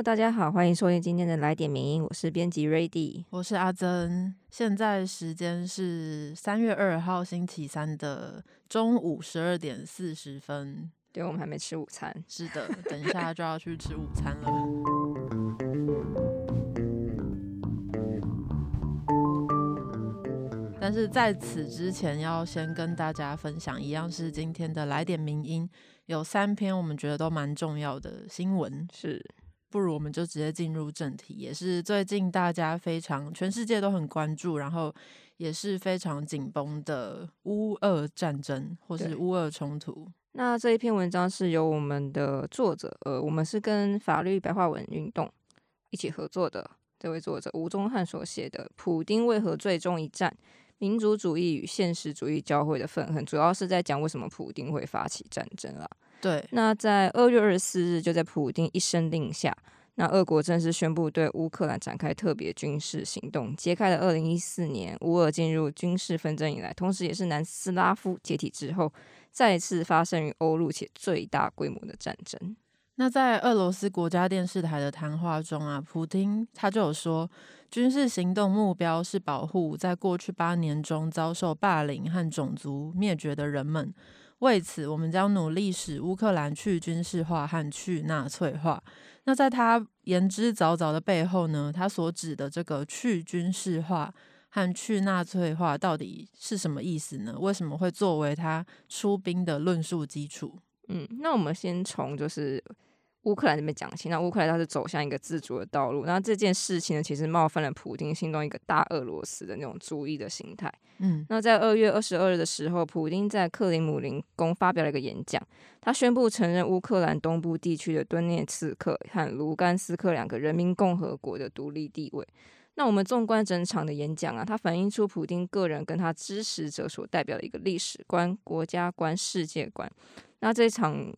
Hello，大家好，欢迎收听今天的来点名音，我是编辑 Ready，我是阿珍。现在时间是三月二号星期三的中午十二点四十分。对，我们还没吃午餐。是的，等一下就要去吃午餐了。但是在此之前，要先跟大家分享，一样是今天的来点名音，有三篇我们觉得都蛮重要的新闻。是。不如我们就直接进入正题，也是最近大家非常全世界都很关注，然后也是非常紧绷的乌俄战争或是乌俄冲突。那这一篇文章是由我们的作者，呃，我们是跟法律白话文运动一起合作的这位作者吴宗汉所写的《普丁为何最终一战：民族主义与现实主义交汇的愤恨》，主要是在讲为什么普丁会发起战争啦。对，那在二月二十四日，就在普丁一声令下，那俄国正式宣布对乌克兰展开特别军事行动，揭开了二零一四年乌俄进入军事纷争以来，同时也是南斯拉夫解体之后再次发生于欧陆且最大规模的战争。那在俄罗斯国家电视台的谈话中啊，普京他就有说，军事行动目标是保护在过去八年中遭受霸凌和种族灭绝的人们。为此，我们将努力使乌克兰去军事化和去纳粹化。那在他言之凿凿的背后呢？他所指的这个去军事化和去纳粹化到底是什么意思呢？为什么会作为他出兵的论述基础？嗯，那我们先从就是。乌克兰这边讲起，那乌克兰它是走向一个自主的道路。那这件事情呢，其实冒犯了普京心中一个大俄罗斯的那种主义的心态。嗯，那在二月二十二日的时候，普京在克林姆林宫发表了一个演讲，他宣布承认乌克兰东部地区的顿涅茨克和卢甘斯克两个人民共和国的独立地位。那我们纵观整场的演讲啊，它反映出普京个人跟他支持者所代表的一个历史观、国家观、世界观。那这场。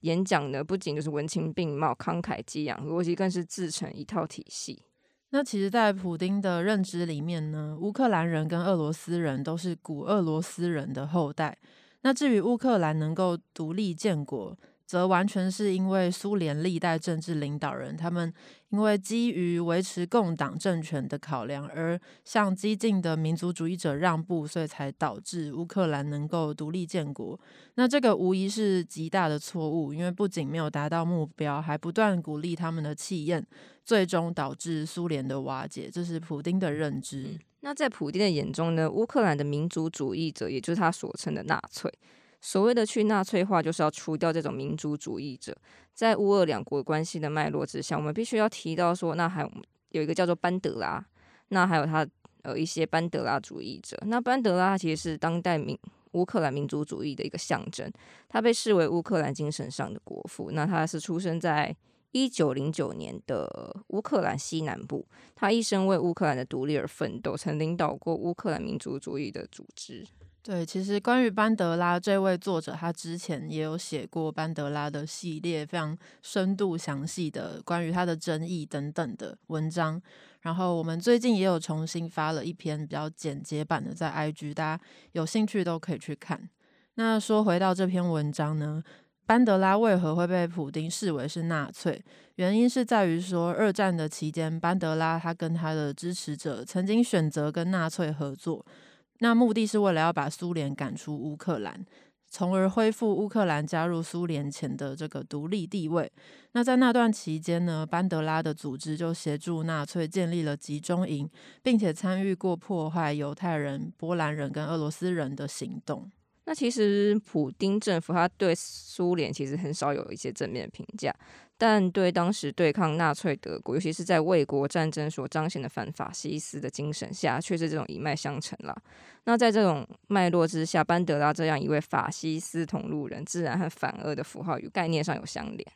演讲呢，不仅就是文情并茂、慷慨激昂，逻辑更是自成一套体系。那其实，在普丁的认知里面呢，乌克兰人跟俄罗斯人都是古俄罗斯人的后代。那至于乌克兰能够独立建国，则完全是因为苏联历代政治领导人，他们因为基于维持共党政权的考量，而向激进的民族主义者让步，所以才导致乌克兰能够独立建国。那这个无疑是极大的错误，因为不仅没有达到目标，还不断鼓励他们的气焰，最终导致苏联的瓦解。这是普丁的认知。那在普丁的眼中呢？乌克兰的民族主义者，也就是他所称的纳粹。所谓的去纳粹化，就是要除掉这种民族主义者。在乌俄两国关系的脉络之下，我们必须要提到说，那还有一个叫做班德拉，那还有他呃一些班德拉主义者。那班德拉其实是当代民乌克兰民族主义的一个象征，他被视为乌克兰精神上的国父。那他是出生在一九零九年的乌克兰西南部，他一生为乌克兰的独立而奋斗，曾领导过乌克兰民族主义的组织。对，其实关于班德拉这位作者，他之前也有写过班德拉的系列，非常深度详细的关于他的争议等等的文章。然后我们最近也有重新发了一篇比较简洁版的，在 IG，大家有兴趣都可以去看。那说回到这篇文章呢，班德拉为何会被普丁视为是纳粹？原因是在于说，二战的期间，班德拉他跟他的支持者曾经选择跟纳粹合作。那目的是为了要把苏联赶出乌克兰，从而恢复乌克兰加入苏联前的这个独立地位。那在那段期间呢，班德拉的组织就协助纳粹建立了集中营，并且参与过破坏犹太人、波兰人跟俄罗斯人的行动。那其实普丁政府他对苏联其实很少有一些正面评价。但对当时对抗纳粹德国，尤其是在卫国战争所彰显的反法西斯的精神下，却是这种一脉相承了。那在这种脉络之下，班德拉这样一位法西斯同路人，自然和反俄的符号与概念上有相连。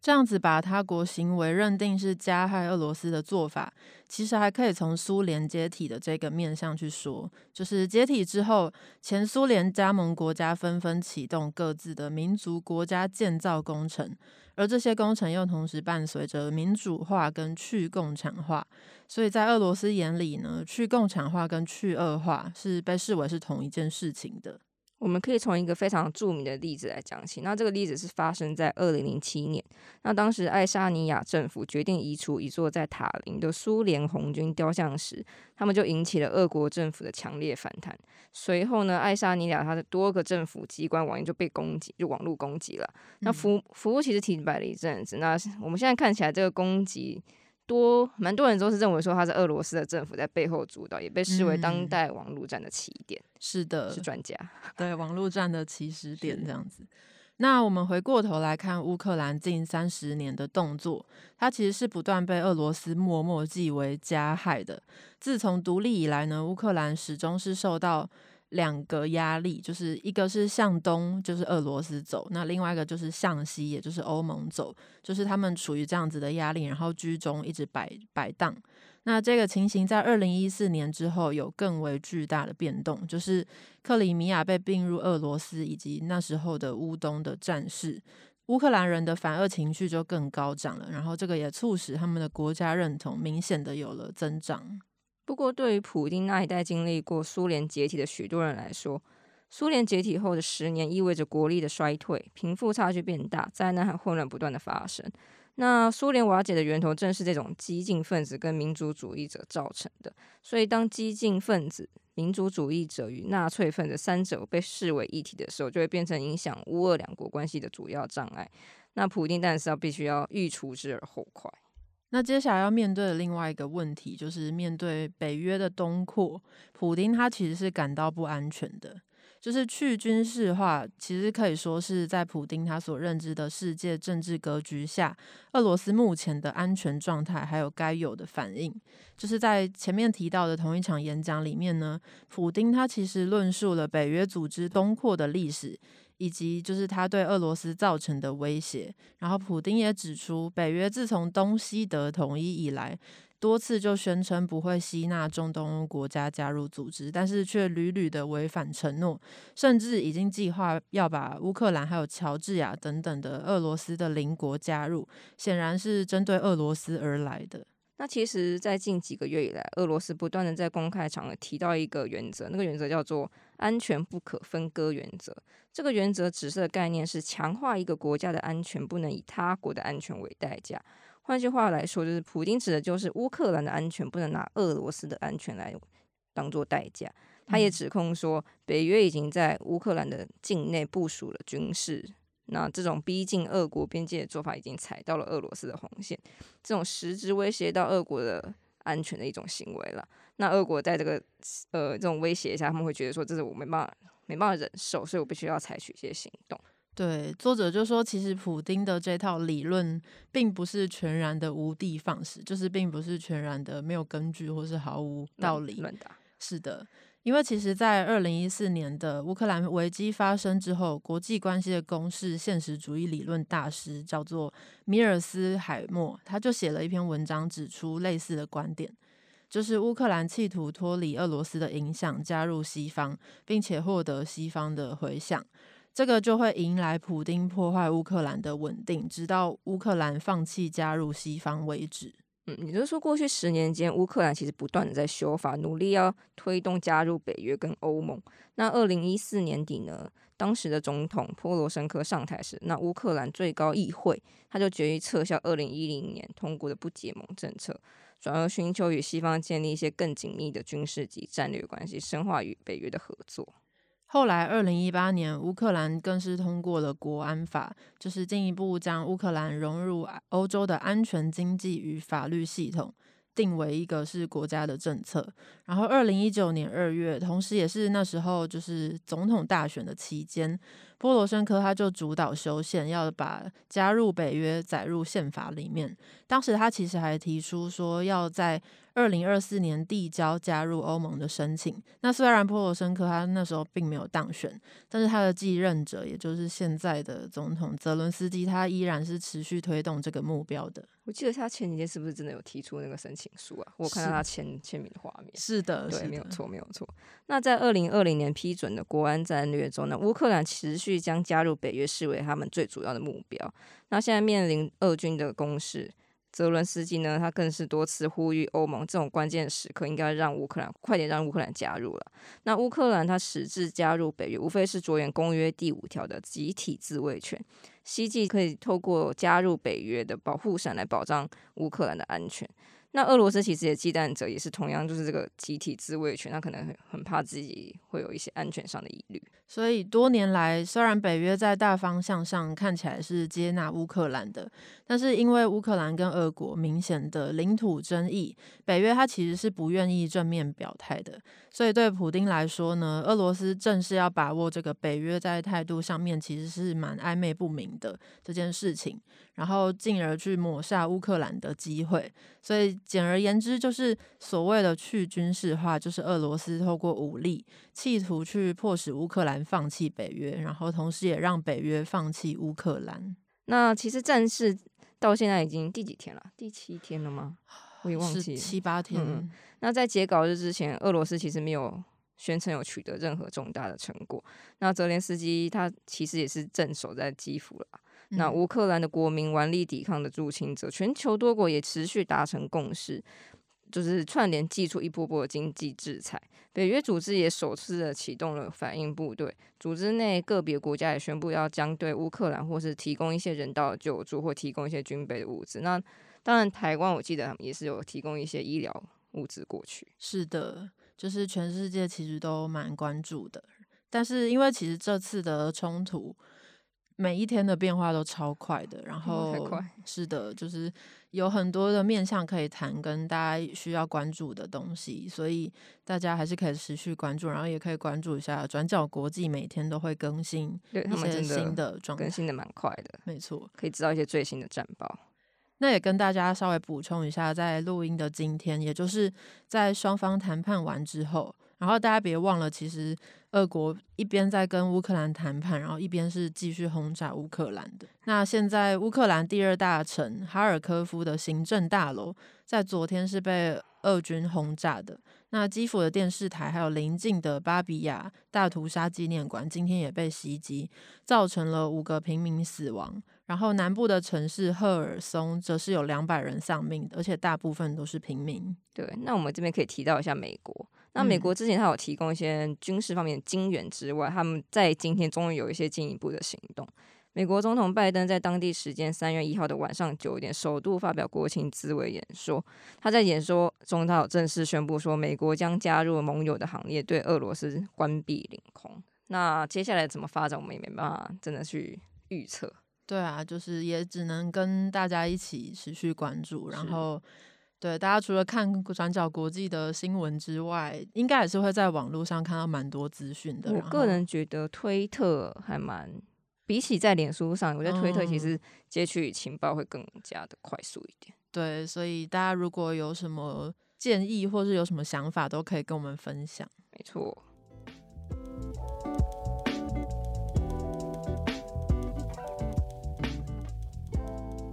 这样子把他国行为认定是加害俄罗斯的做法，其实还可以从苏联解体的这个面向去说，就是解体之后，前苏联加盟国家纷纷启动各自的民族国家建造工程，而这些工程又同时伴随着民主化跟去共产化，所以在俄罗斯眼里呢，去共产化跟去恶化是被视为是同一件事情的。我们可以从一个非常著名的例子来讲起。那这个例子是发生在二零零七年。那当时爱沙尼亚政府决定移除一座在塔林的苏联红军雕像时，他们就引起了俄国政府的强烈反弹。随后呢，爱沙尼亚它的多个政府机关网页就被攻击，就网络攻击了。那服服务其实停摆了一阵子。那我们现在看起来，这个攻击。多蛮多人都是认为说他是俄罗斯的政府在背后主导，也被视为当代网络战的起点。是的，是专家 对网络战的起始点这样子。那我们回过头来看乌克兰近三十年的动作，它其实是不断被俄罗斯默默记为加害的。自从独立以来呢，乌克兰始终是受到。两个压力，就是一个是向东，就是俄罗斯走；那另外一个就是向西，也就是欧盟走。就是他们处于这样子的压力，然后居中一直摆摆荡。那这个情形在二零一四年之后有更为巨大的变动，就是克里米亚被并入俄罗斯，以及那时候的乌东的战事，乌克兰人的反俄情绪就更高涨了。然后这个也促使他们的国家认同明显的有了增长。不过，对于普丁那一代经历过苏联解体的许多人来说，苏联解体后的十年意味着国力的衰退，贫富差距变大，灾难和混乱不断的发生。那苏联瓦解的源头正是这种激进分子跟民族主义者造成的。所以，当激进分子、民族主义者与纳粹分子三者被视为一体的时候，就会变成影响乌俄两国关系的主要障碍。那普丁当然是要必须要欲除之而后快。那接下来要面对的另外一个问题，就是面对北约的东扩，普丁他其实是感到不安全的。就是去军事化，其实可以说是在普丁他所认知的世界政治格局下，俄罗斯目前的安全状态还有该有的反应。就是在前面提到的同一场演讲里面呢，普丁他其实论述了北约组织东扩的历史。以及就是他对俄罗斯造成的威胁，然后普丁也指出，北约自从东西德统一以来，多次就宣称不会吸纳中东国家加入组织，但是却屡屡的违反承诺，甚至已经计划要把乌克兰还有乔治亚等等的俄罗斯的邻国加入，显然是针对俄罗斯而来的。那其实，在近几个月以来，俄罗斯不断的在公开场合提到一个原则，那个原则叫做“安全不可分割原则”。这个原则指示的概念是强化一个国家的安全不能以他国的安全为代价。换句话来说，就是普京指的就是乌克兰的安全不能拿俄罗斯的安全来当做代价。他也指控说，北约已经在乌克兰的境内部署了军事。那这种逼近俄国边界的做法已经踩到了俄罗斯的红线，这种实质威胁到俄国的安全的一种行为了。那俄国在这个呃这种威胁下，他们会觉得说这是我没办法没办法忍受，所以我必须要采取一些行动。对，作者就说，其实普丁的这套理论并不是全然的无的放矢，就是并不是全然的没有根据或是毫无道理。是的。因为其实，在二零一四年的乌克兰危机发生之后，国际关系的公式现实主义理论大师叫做米尔斯海默，他就写了一篇文章，指出类似的观点，就是乌克兰企图脱离俄罗斯的影响，加入西方，并且获得西方的回响，这个就会迎来普丁破坏乌克兰的稳定，直到乌克兰放弃加入西方为止。嗯，也就是说，过去十年间，乌克兰其实不断的在修法，努力要推动加入北约跟欧盟。那二零一四年底呢，当时的总统波罗申科上台时，那乌克兰最高议会他就决议撤销二零一零年通过的不结盟政策，转而寻求与西方建立一些更紧密的军事及战略关系，深化与北约的合作。后来，二零一八年，乌克兰更是通过了国安法，就是进一步将乌克兰融入欧洲的安全经济与法律系统。定为一个是国家的政策，然后二零一九年二月，同时也是那时候就是总统大选的期间，波罗申科他就主导修宪，要把加入北约载入宪法里面。当时他其实还提出说要在二零二四年递交加入欧盟的申请。那虽然波罗申科他那时候并没有当选，但是他的继任者，也就是现在的总统泽伦斯基，他依然是持续推动这个目标的。我记得他前几天是不是真的有提出那个申请书啊？我看到他签签名的画面。是的，对，没有错，没有错。那在二零二零年批准的国安战略中呢，乌克兰持续将加入北约视为他们最主要的目标。那现在面临俄军的攻势，泽伦斯基呢，他更是多次呼吁欧盟，这种关键时刻应该让乌克兰快点让乌克兰加入了。那乌克兰他实质加入北约，无非是着眼公约第五条的集体自卫权，希冀可以透过加入北约的保护伞来保障乌克兰的安全。那俄罗斯其实也忌惮着，也是同样就是这个集体自卫权，他可能很很怕自己会有一些安全上的疑虑。所以多年来，虽然北约在大方向上看起来是接纳乌克兰的，但是因为乌克兰跟俄国明显的领土争议，北约它其实是不愿意正面表态的。所以对普丁来说呢，俄罗斯正是要把握这个北约在态度上面其实是蛮暧昧不明的这件事情，然后进而去抹杀乌克兰的机会。所以简而言之，就是所谓的去军事化，就是俄罗斯透过武力企图去迫使乌克兰。放弃北约，然后同时也让北约放弃乌克兰。那其实战事到现在已经第几天了？第七天了吗？我也忘记七八天。那在截稿日之前，俄罗斯其实没有宣称有取得任何重大的成果。那泽连斯基他其实也是镇守在基辅了。那乌克兰的国民顽力抵抗的入侵者，全球多国也持续达成共识。就是串联祭出一波波的经济制裁，北约组织也首次的启动了反应部队。组织内个别国家也宣布要将对乌克兰或是提供一些人道救助，或提供一些军备的物资。那当然，台湾我记得也是有提供一些医疗物资过去。是的，就是全世界其实都蛮关注的。但是因为其实这次的冲突。每一天的变化都超快的，然后 是的，就是有很多的面向可以谈，跟大家需要关注的东西，所以大家还是可以持续关注，然后也可以关注一下转角国际，每天都会更新一些新的状态，更新的蛮快的，没错，可以知道一些最新的战报。那也跟大家稍微补充一下，在录音的今天，也就是在双方谈判完之后。然后大家别忘了，其实俄国一边在跟乌克兰谈判，然后一边是继续轰炸乌克兰的。那现在乌克兰第二大城哈尔科夫的行政大楼，在昨天是被俄军轰炸的。那基辅的电视台还有邻近的巴比亚大屠杀纪念馆，今天也被袭击，造成了五个平民死亡。然后南部的城市赫尔松则是有两百人丧命，而且大部分都是平民。对，那我们这边可以提到一下美国。那美国之前他有提供一些军事方面的金援之外，他们在今天终于有一些进一步的行动。美国总统拜登在当地时间三月一号的晚上九点，首度发表国情咨文演说。他在演说中，他有正式宣布说，美国将加入盟友的行列，对俄罗斯关闭领空。那接下来怎么发展，我们也没办法真的去预测。对啊，就是也只能跟大家一起持续关注，然后。对，大家除了看转角国际的新闻之外，应该也是会在网络上看到蛮多资讯的。我个人觉得推特还蛮，比起在脸书上，我觉得推特其实接取情报会更加的快速一点。对，所以大家如果有什么建议或是有什么想法，都可以跟我们分享。没错。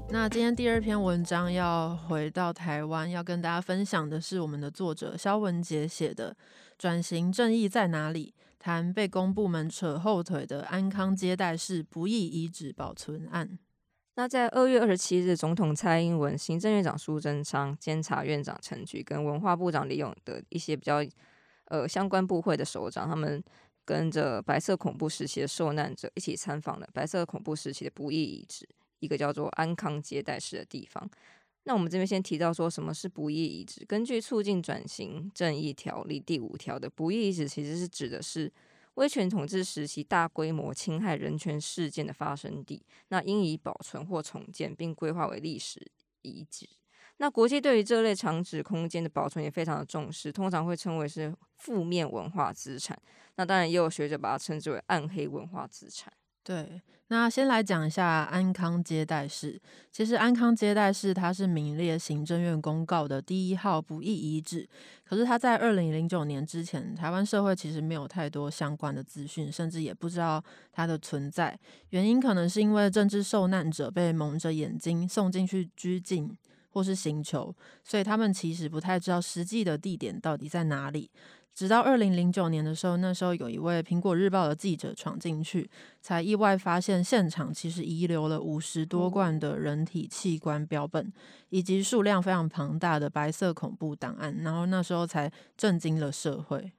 那今天第二篇文章要回到台湾，要跟大家分享的是我们的作者肖文杰写的《转型正义在哪里》，谈被公部门扯后腿的安康接待室不义遗址保存案。那在二月二十七日，总统蔡英文、行政院长苏贞昌、监察院长陈菊跟文化部长李勇的一些比较呃相关部会的首长，他们跟着白色恐怖时期的受难者一起参访了白色恐怖时期的不义遗址。一个叫做安康接待室的地方。那我们这边先提到说，什么是不义遗址？根据《促进转型正义条例》第五条的不义遗址，其实是指的是威权统治时期大规模侵害人权事件的发生地，那应以保存或重建，并规划为历史遗址。那国际对于这类长址空间的保存也非常的重视，通常会称为是负面文化资产。那当然也有学者把它称之为暗黑文化资产。对，那先来讲一下安康接待室。其实安康接待室它是名列行政院公告的第一号不易遗址，可是它在二零零九年之前，台湾社会其实没有太多相关的资讯，甚至也不知道它的存在。原因可能是因为政治受难者被蒙着眼睛送进去拘禁。或是星球，所以他们其实不太知道实际的地点到底在哪里。直到二零零九年的时候，那时候有一位苹果日报的记者闯进去，才意外发现现场其实遗留了五十多罐的人体器官标本，以及数量非常庞大的白色恐怖档案。然后那时候才震惊了社会。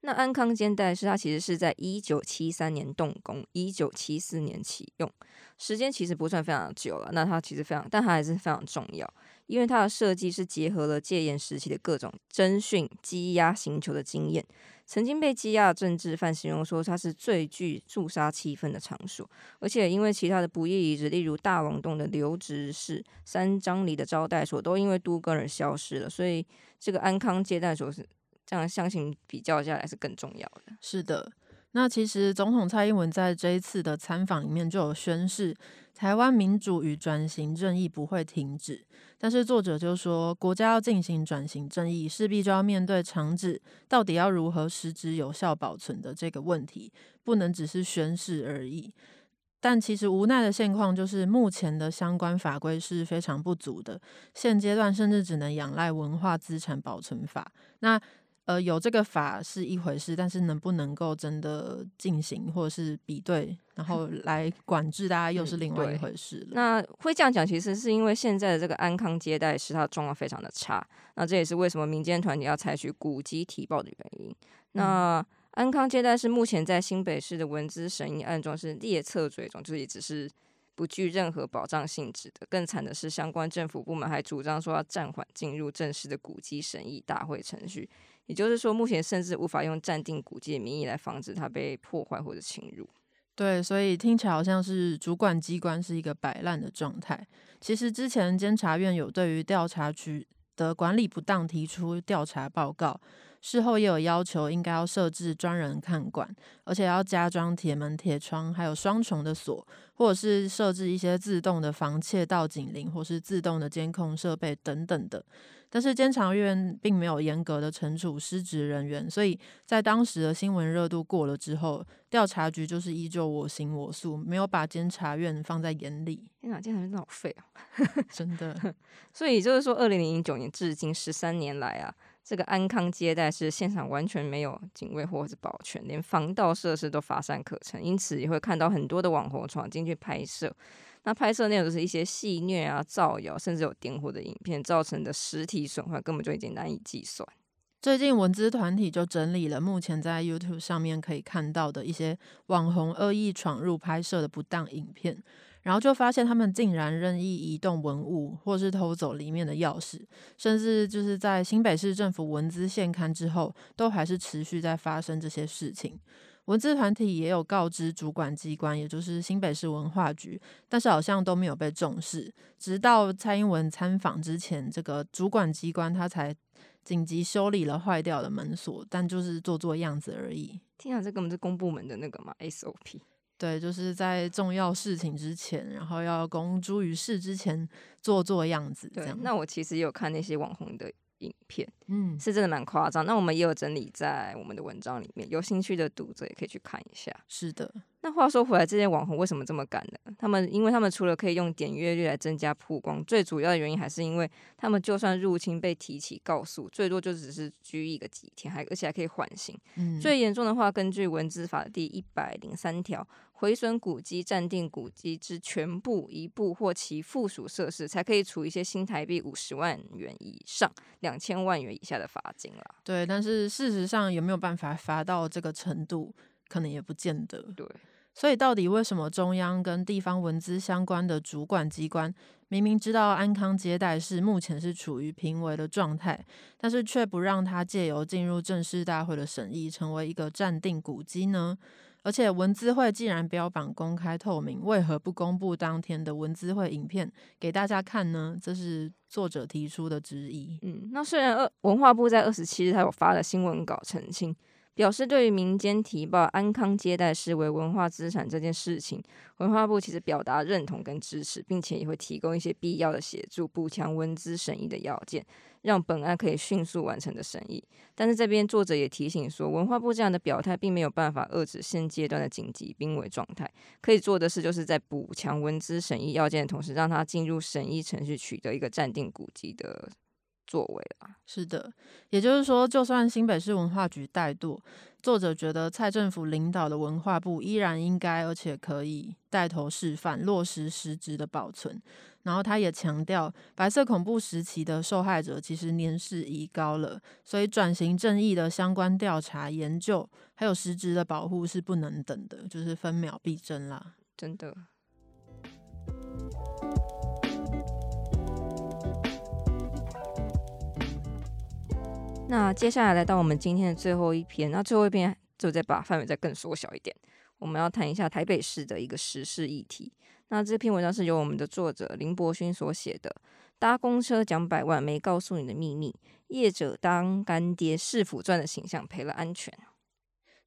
那安康肩带是它其实是在一九七三年动工，一九七四年启用，时间其实不算非常久了。那它其实非常，但它还是非常重要。因为它的设计是结合了戒严时期的各种侦讯、羁押刑求的经验。曾经被羁押的政治犯形容说，它是最具肃杀气氛的场所。而且因为其他的不义遗址，例如大龙洞的留职室、三张里的招待所，都因为都更而消失了。所以这个安康接待所是这样，相信比较下来是更重要的。是的。那其实总统蔡英文在这一次的参访里面就有宣示，台湾民主与转型正义不会停止。但是作者就说，国家要进行转型正义，势必就要面对长治到底要如何实质有效保存的这个问题，不能只是宣誓而已。但其实无奈的现况就是，目前的相关法规是非常不足的，现阶段甚至只能仰赖文化资产保存法。那呃，有这个法是一回事，但是能不能够真的进行或者是比对，然后 来管制大家，又是另外一回事了。那会这样讲，其实是因为现在的这个安康接待使它状况非常的差。那这也是为什么民间团体要采取古籍提报的原因。那安康接待是目前在新北市的文资审议案中是列册追踪，就是也只是不具任何保障性质的。更惨的是，相关政府部门还主张说要暂缓进入正式的古籍审议大会程序。也就是说，目前甚至无法用暂定古迹的名义来防止它被破坏或者侵入。对，所以听起来好像是主管机关是一个摆烂的状态。其实之前监察院有对于调查局的管理不当提出调查报告，事后也有要求应该要设置专人看管，而且要加装铁门、铁窗，还有双重的锁，或者是设置一些自动的防窃盗警铃，或是自动的监控设备等等的。但是监察院并没有严格的惩处失职人员，所以在当时的新闻热度过了之后，调查局就是依旧我行我素，没有把监察院放在眼里。天哪，监察院真好废啊！真的。所以就是说，二零零九年至今十三年来啊，这个安康接待是现场完全没有警卫或者是保全，连防盗设施都乏善可陈，因此也会看到很多的网红闯进去拍摄。那拍摄内容就是一些戏虐啊、造谣，甚至有点火的影片，造成的实体损坏根本就已经难以计算。最近文资团体就整理了目前在 YouTube 上面可以看到的一些网红恶意闯入拍摄的不当影片，然后就发现他们竟然任意移动文物，或是偷走里面的钥匙，甚至就是在新北市政府文资现刊之后，都还是持续在发生这些事情。文字团体也有告知主管机关，也就是新北市文化局，但是好像都没有被重视。直到蔡英文参访之前，这个主管机关他才紧急修理了坏掉的门锁，但就是做做样子而已。天啊，这根本是公部门的那个嘛 SOP。对，就是在重要事情之前，然后要公诸于世之前做做样子。这样。那我其实也有看那些网红的。影片，嗯，是真的蛮夸张。那我们也有整理在我们的文章里面，有兴趣的读者也可以去看一下。是的。那话说回来，这些网红为什么这么敢呢？他们因为他们除了可以用点阅率来增加曝光，最主要的原因还是因为他们就算入侵被提起告诉，最多就只是拘役个几天，还而且还可以缓刑。嗯，最严重的话，根据文字法第一百零三条。毁损古迹、暂定古迹之全部、一部或其附属设施，才可以处一些新台币五十万元以上两千万元以下的罚金啦。对，但是事实上有没有办法罚到这个程度，可能也不见得。对，所以到底为什么中央跟地方文资相关的主管机关，明明知道安康接待是目前是处于平危的状态，但是却不让他借由进入正式大会的审议，成为一个暂定古迹呢？而且文资会既然标榜公开透明，为何不公布当天的文资会影片给大家看呢？这是作者提出的质疑。嗯，那虽然二文化部在二十七日他有发了新闻稿澄清，表示对于民间提报安康接待视为文化资产这件事情，文化部其实表达认同跟支持，并且也会提供一些必要的协助，补强文资审议的要件，让本案可以迅速完成的审议。但是这边作者也提醒说，文化部这样的表态并没有办法遏制现阶段的紧急濒危状态，可以做的事就是在补强文资审议要件的同时，让它进入审议程序，取得一个暂定古迹的。作为啊，是的，也就是说，就算新北市文化局怠惰，作者觉得蔡政府领导的文化部依然应该，而且可以带头示范落实实质的保存。然后他也强调，白色恐怖时期的受害者其实年事已高了，所以转型正义的相关调查研究还有实质的保护是不能等的，就是分秒必争啦，真的。那接下来来到我们今天的最后一篇，那最后一篇就再把范围再更缩小一点，我们要谈一下台北市的一个时事议题。那这篇文章是由我们的作者林博勋所写的，《搭公车讲百万没告诉你的秘密》，业者当干爹市府赚的形象赔了安全。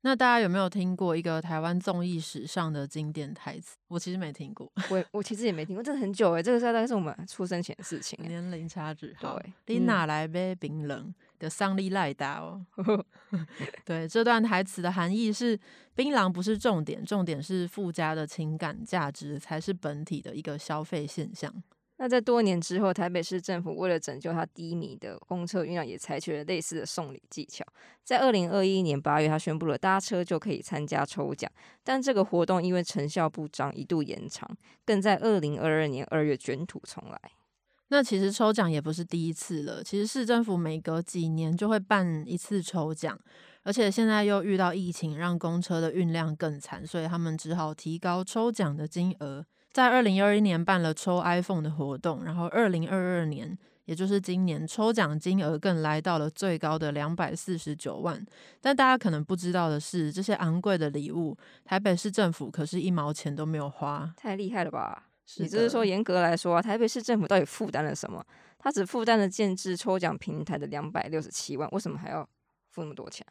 那大家有没有听过一个台湾综艺史上的经典台词？我其实没听过，我我其实也没听过，这很久哎，这个大概是我们出生前的事情，年龄差距。对，你哪来杯冰冷的桑利赖达哦？对，这段台词的含义是：槟榔不是重点，重点是附加的情感价值才是本体的一个消费现象。那在多年之后，台北市政府为了拯救它低迷的公车运量，也采取了类似的送礼技巧。在二零二一年八月，他宣布了搭车就可以参加抽奖，但这个活动因为成效不彰，一度延长，更在二零二二年二月卷土重来。那其实抽奖也不是第一次了，其实市政府每隔几年就会办一次抽奖，而且现在又遇到疫情，让公车的运量更惨，所以他们只好提高抽奖的金额。在二零二一年办了抽 iPhone 的活动，然后二零二二年，也就是今年，抽奖金额更来到了最高的两百四十九万。但大家可能不知道的是，这些昂贵的礼物，台北市政府可是一毛钱都没有花，太厉害了吧？也就是说，严格来说，台北市政府到底负担了什么？他只负担了建制抽奖平台的两百六十七万，为什么还要付那么多钱？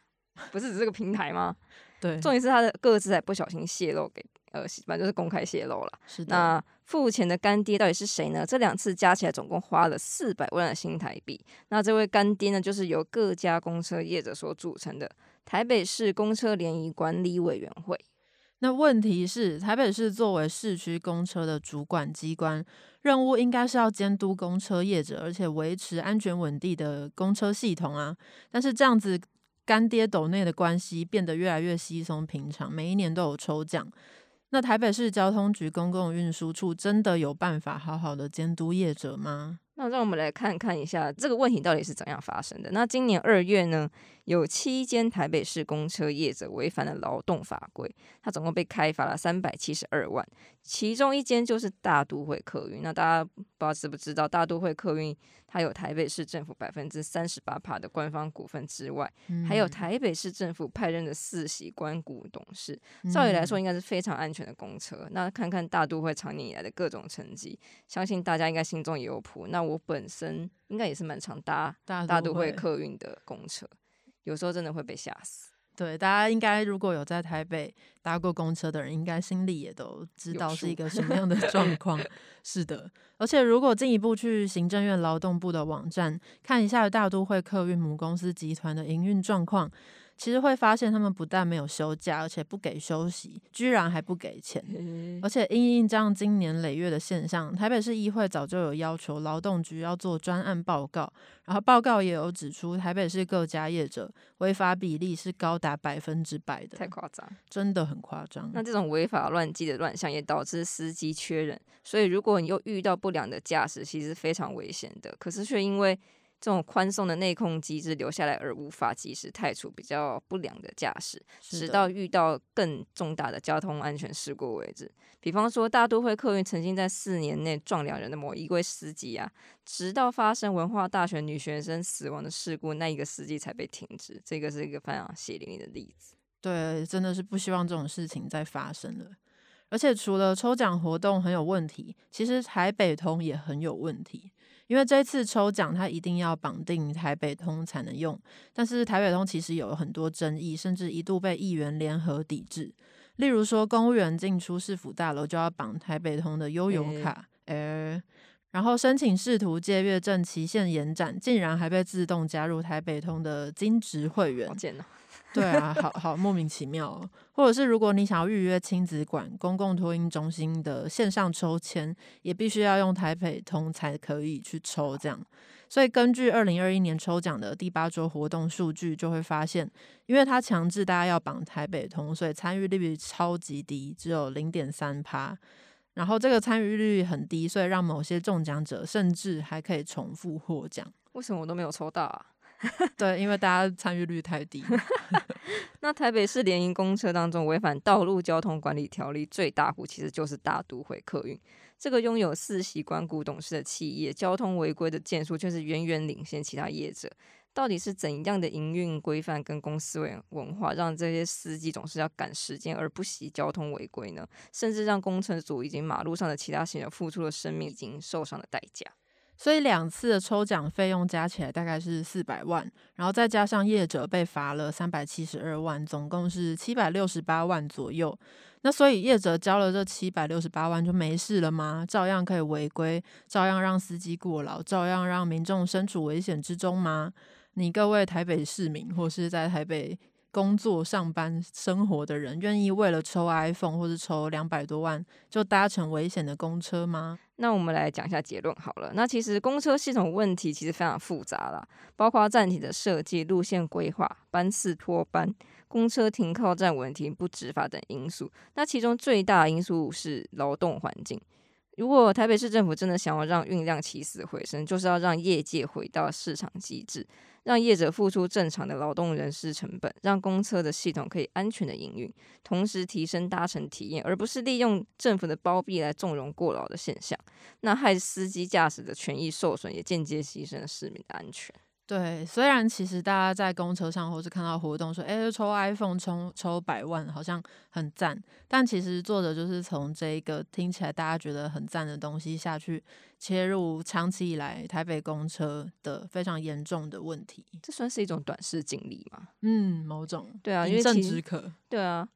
不是只是个平台吗？对，重点是他的各自还不小心泄露给。呃，反正就是公开泄露了。是的。那付钱的干爹到底是谁呢？这两次加起来总共花了四百万的新台币。那这位干爹呢，就是由各家公车业者所组成的台北市公车联谊管理委员会。那问题是，台北市作为市区公车的主管机关，任务应该是要监督公车业者，而且维持安全稳定的公车系统啊。但是这样子干爹斗内的关系变得越来越稀松平常，每一年都有抽奖。那台北市交通局公共运输处真的有办法好好的监督业者吗？那让我们来看看一下这个问题到底是怎样发生的。那今年二月呢，有七间台北市公车业者违反了劳动法规，它总共被开罚了三百七十二万。其中一间就是大都会客运。那大家不知道知不知道，大都会客运它有台北市政府百分之三十八趴的官方股份之外，还有台北市政府派任的四席官股董事。照理来说，应该是非常安全的公车。那看看大都会长年以来的各种成绩，相信大家应该心中也有谱。那我本身应该也是蛮常搭大都会客运的公车，有时候真的会被吓死。对，大家应该如果有在台北搭过公车的人，应该心里也都知道是一个什么样的 状况。是的，而且如果进一步去行政院劳动部的网站看一下大都会客运母公司集团的营运状况。其实会发现，他们不但没有休假，而且不给休息，居然还不给钱。而且因应这样经年累月的现象，台北市议会早就有要求劳动局要做专案报告，然后报告也有指出，台北市各家业者违法比例是高达百分之百的，太夸张，真的很夸张。那这种违法乱纪的乱象，也导致司机缺人，所以如果你又遇到不良的驾驶，其实非常危险的。可是却因为这种宽松的内控机制留下来，而无法及时太除比较不良的驾驶，直到遇到更重大的交通安全事故为止。比方说，大都会客运曾经在四年内撞两人的某一位司机啊，直到发生文化大学女学生死亡的事故，那一个司机才被停职。这个是一个非常血淋淋的例子。对，真的是不希望这种事情再发生了。而且除了抽奖活动很有问题，其实台北通也很有问题。因为这次抽奖它一定要绑定台北通才能用，但是台北通其实有很多争议，甚至一度被议员联合抵制。例如说，公务员进出市府大楼就要绑台北通的悠游卡，而然后申请试图借阅证期限延展，竟然还被自动加入台北通的金值会员。对啊，好好莫名其妙。或者是如果你想要预约亲子馆、公共托婴中心的线上抽签，也必须要用台北通才可以去抽。这样，所以根据二零二一年抽奖的第八周活动数据，就会发现，因为它强制大家要绑台北通，所以参与率超级低，只有零点三趴。然后这个参与率很低，所以让某些中奖者甚至还可以重复获奖。为什么我都没有抽到啊？对，因为大家参与率太低。那台北市联营公车当中违反道路交通管理条例最大户，其实就是大都会客运。这个拥有四席关谷董事的企业，交通违规的件数却是远远领先其他业者。到底是怎样的营运规范跟公司文文化，让这些司机总是要赶时间而不惜交通违规呢？甚至让工程组以及马路上的其他行人付出了生命已经受伤的代价。所以两次的抽奖费用加起来大概是四百万，然后再加上业者被罚了三百七十二万，总共是七百六十八万左右。那所以业者交了这七百六十八万就没事了吗？照样可以违规，照样让司机过劳，照样让民众身处危险之中吗？你各位台北市民或是在台北工作、上班、生活的人，愿意为了抽 iPhone 或者抽两百多万就搭乘危险的公车吗？那我们来讲一下结论好了。那其实公车系统问题其实非常复杂啦，包括站体的设计、路线规划、班次拖班、公车停靠站问题不执法等因素。那其中最大因素是劳动环境。如果台北市政府真的想要让运量起死回生，就是要让业界回到市场机制。让业者付出正常的劳动人事成本，让公车的系统可以安全的营运，同时提升搭乘体验，而不是利用政府的包庇来纵容过劳的现象，那害司机驾驶的权益受损，也间接牺牲了市民的安全。对，虽然其实大家在公车上或是看到活动说，哎，抽 iPhone 抽抽百万，好像很赞，但其实作者就是从这一个听起来大家觉得很赞的东西下去切入长期以来台北公车的非常严重的问题。这算是一种短视经历吗？嗯，某种对啊，因为正止渴。对啊，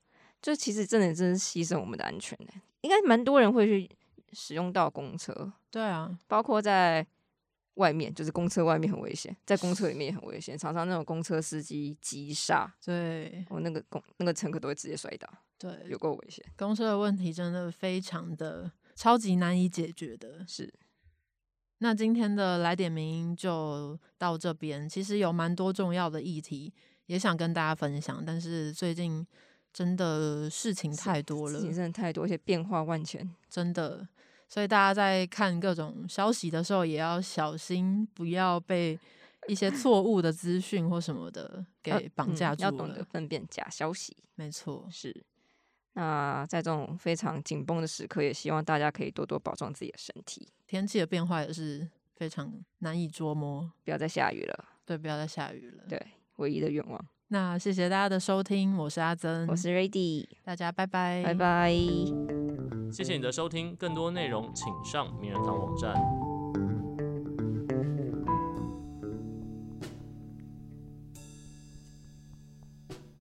就其实真的真是牺牲我们的安全呢。应该蛮多人会去使用到公车。对啊，包括在。外面就是公车外面很危险，在公车里面也很危险，常常那种公车司机急刹，对，我那个公那个乘客都会直接摔倒，对，有够危险。公车的问题真的非常的超级难以解决的，是。那今天的来点名就到这边，其实有蛮多重要的议题也想跟大家分享，但是最近真的事情太多了，事情真的太多，而且变化万千，真的。所以大家在看各种消息的时候，也要小心，不要被一些错误的资讯或什么的 给绑架住了。要懂得分辨假消息，没错，是。那在这种非常紧绷的时刻，也希望大家可以多多保重自己的身体。天气的变化也是非常难以捉摸，不要再下雨了。对，不要再下雨了。对，唯一的愿望。那谢谢大家的收听，我是阿珍，我是 Ready，大家拜拜，拜拜。谢谢你的收听，更多内容请上名人堂网站。